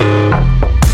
Thank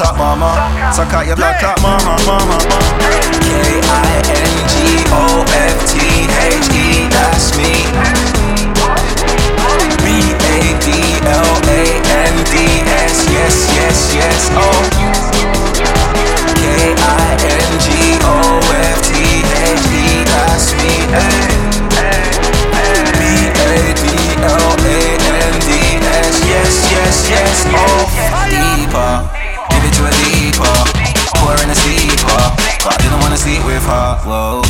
out your clot mama. Suck out your blood clot mama, mama, mama. K-I-N-G-O-F-T-H-E, that's me. B-A-D-L-A-N-D-S, yes, yes, yes, oh. K-I-N-G-O-F-T-H-E, that's me. B-A-D-L-A-N-D-S, yes, yes, yes, oh. Whoa.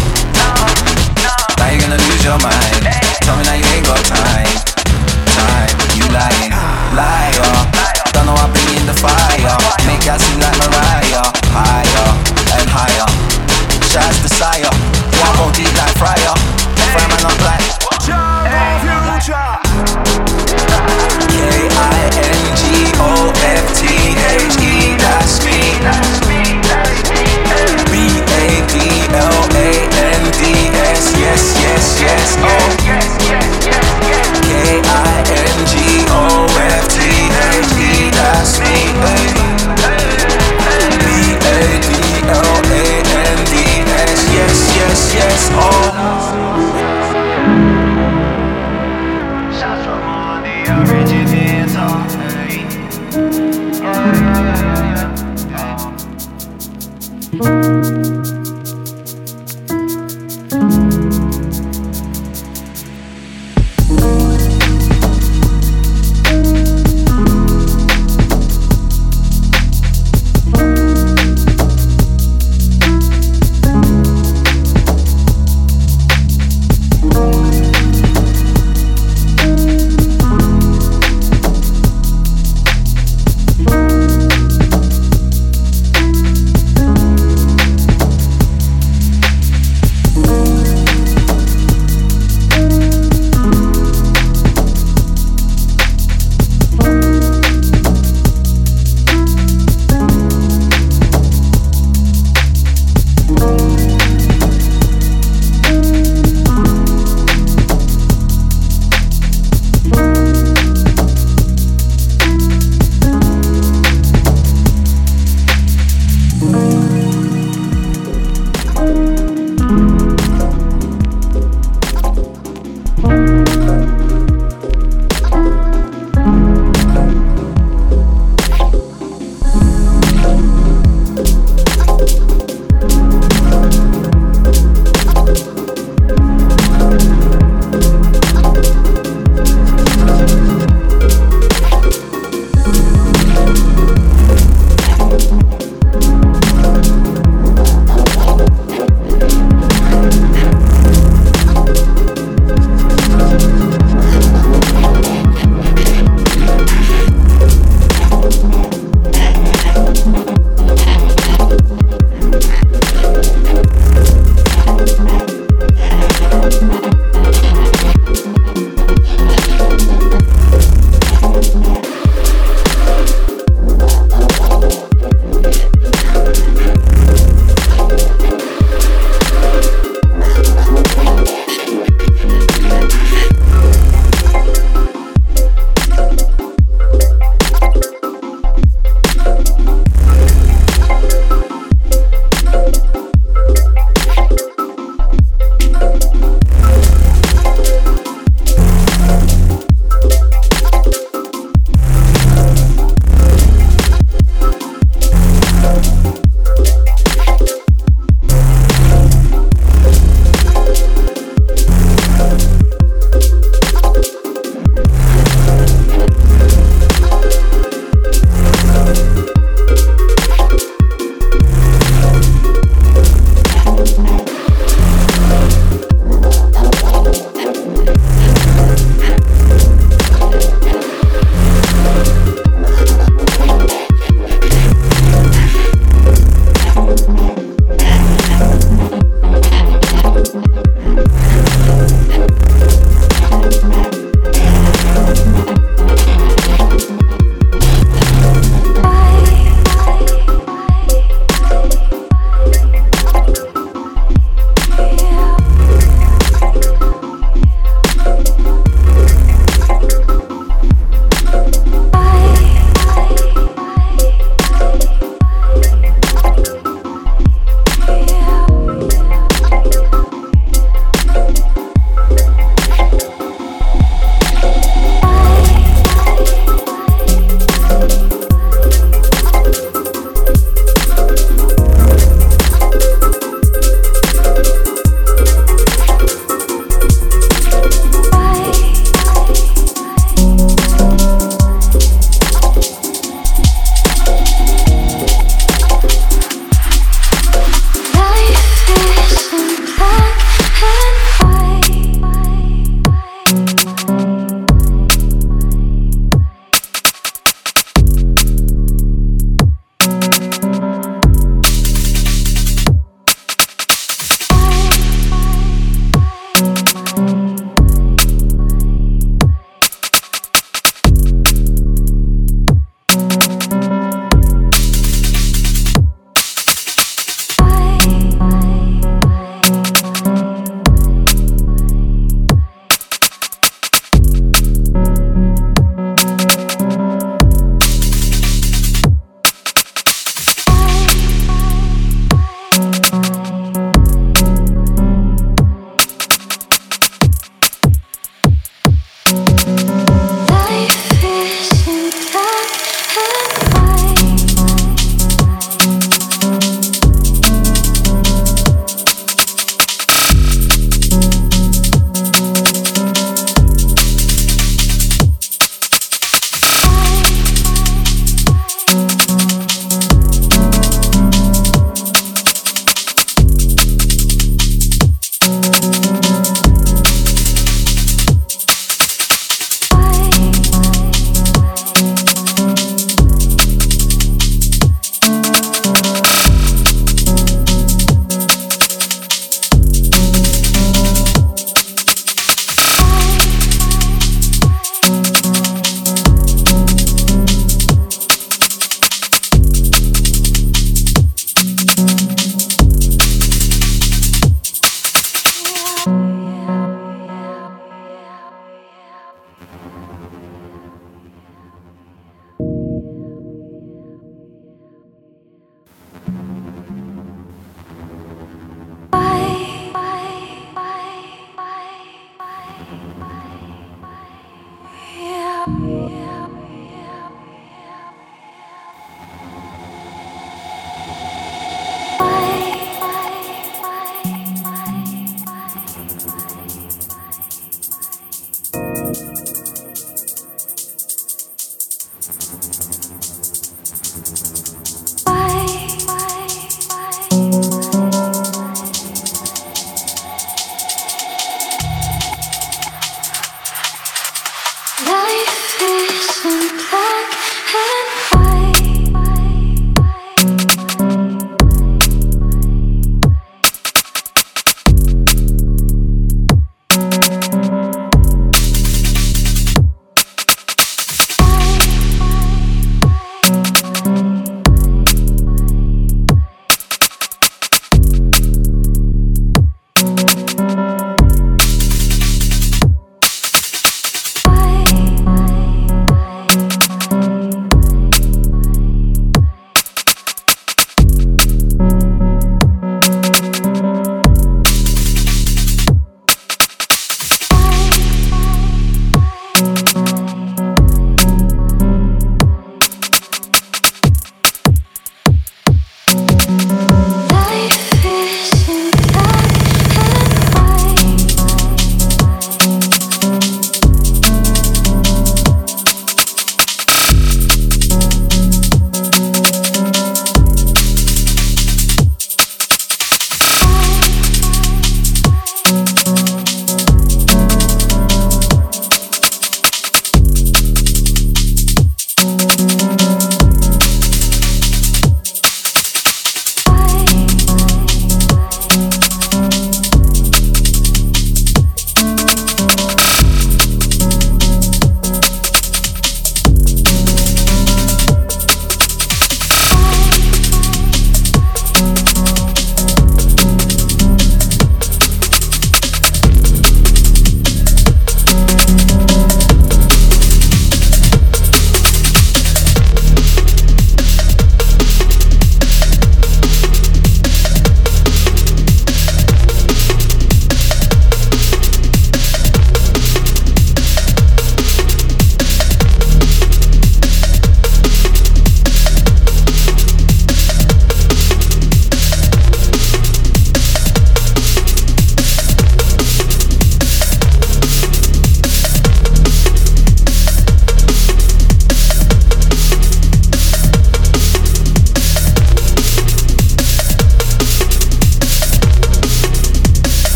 Now you're gonna lose your mind. Tell me now you ain't got time. Time, you lying, liar. Don't know why I bring in the fire. Make us seem like all.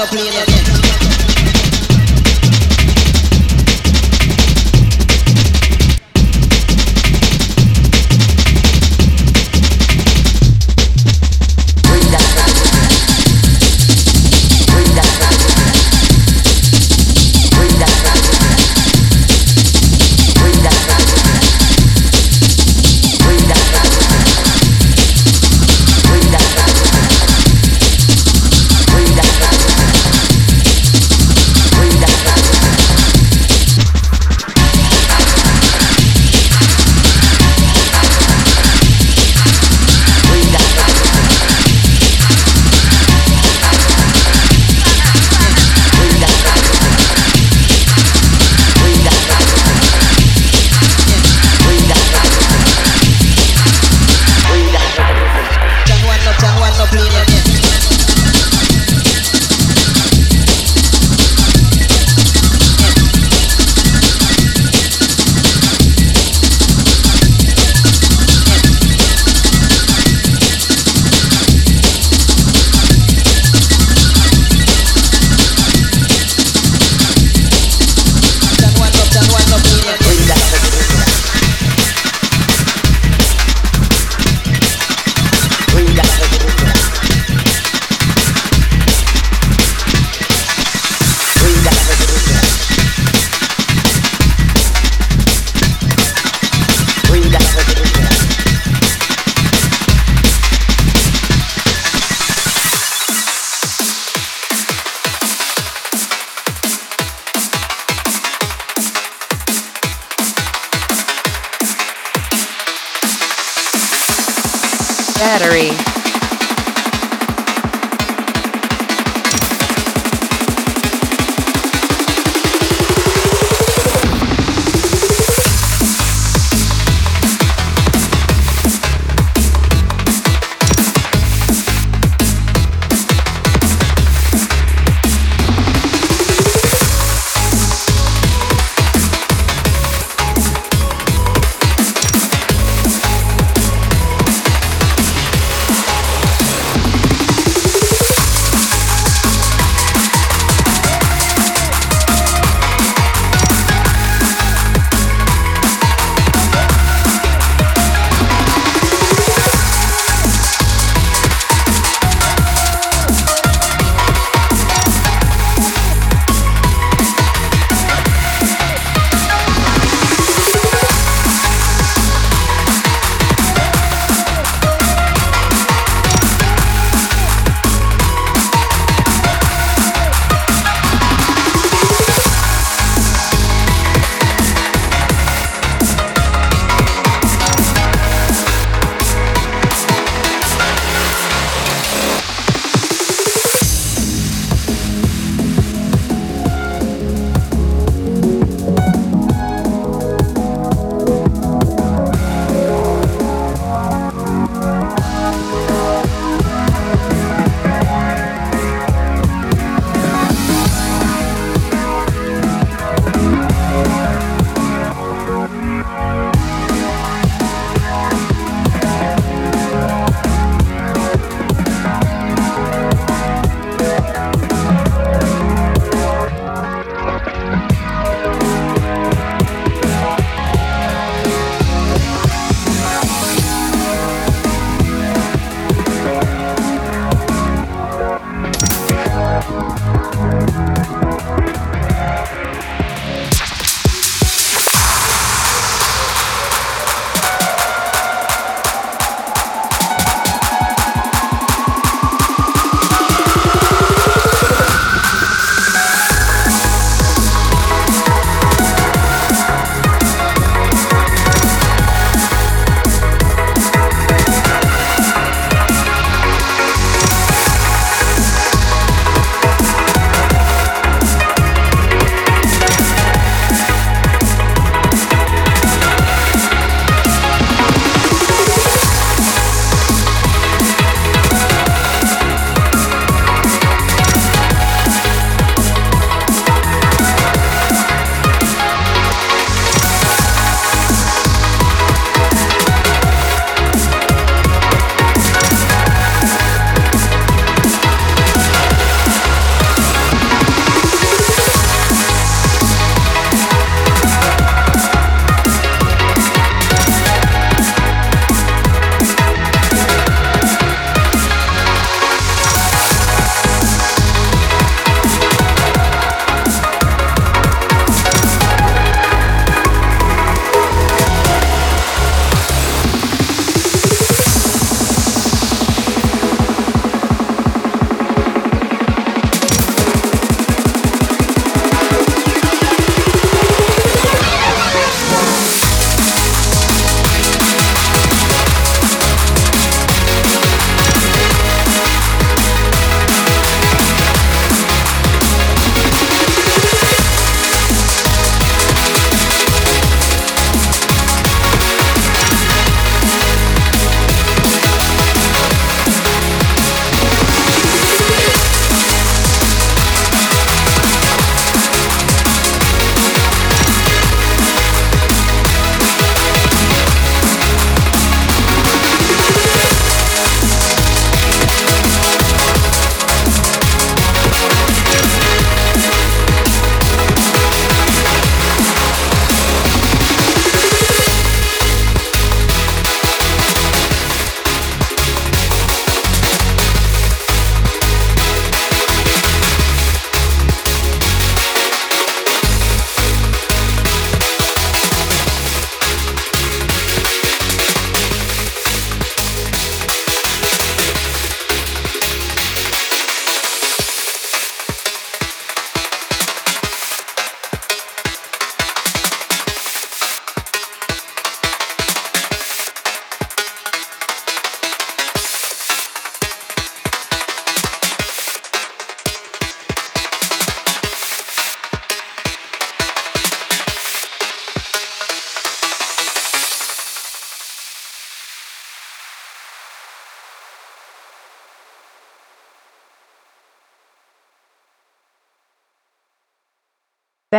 up, play it.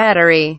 Battery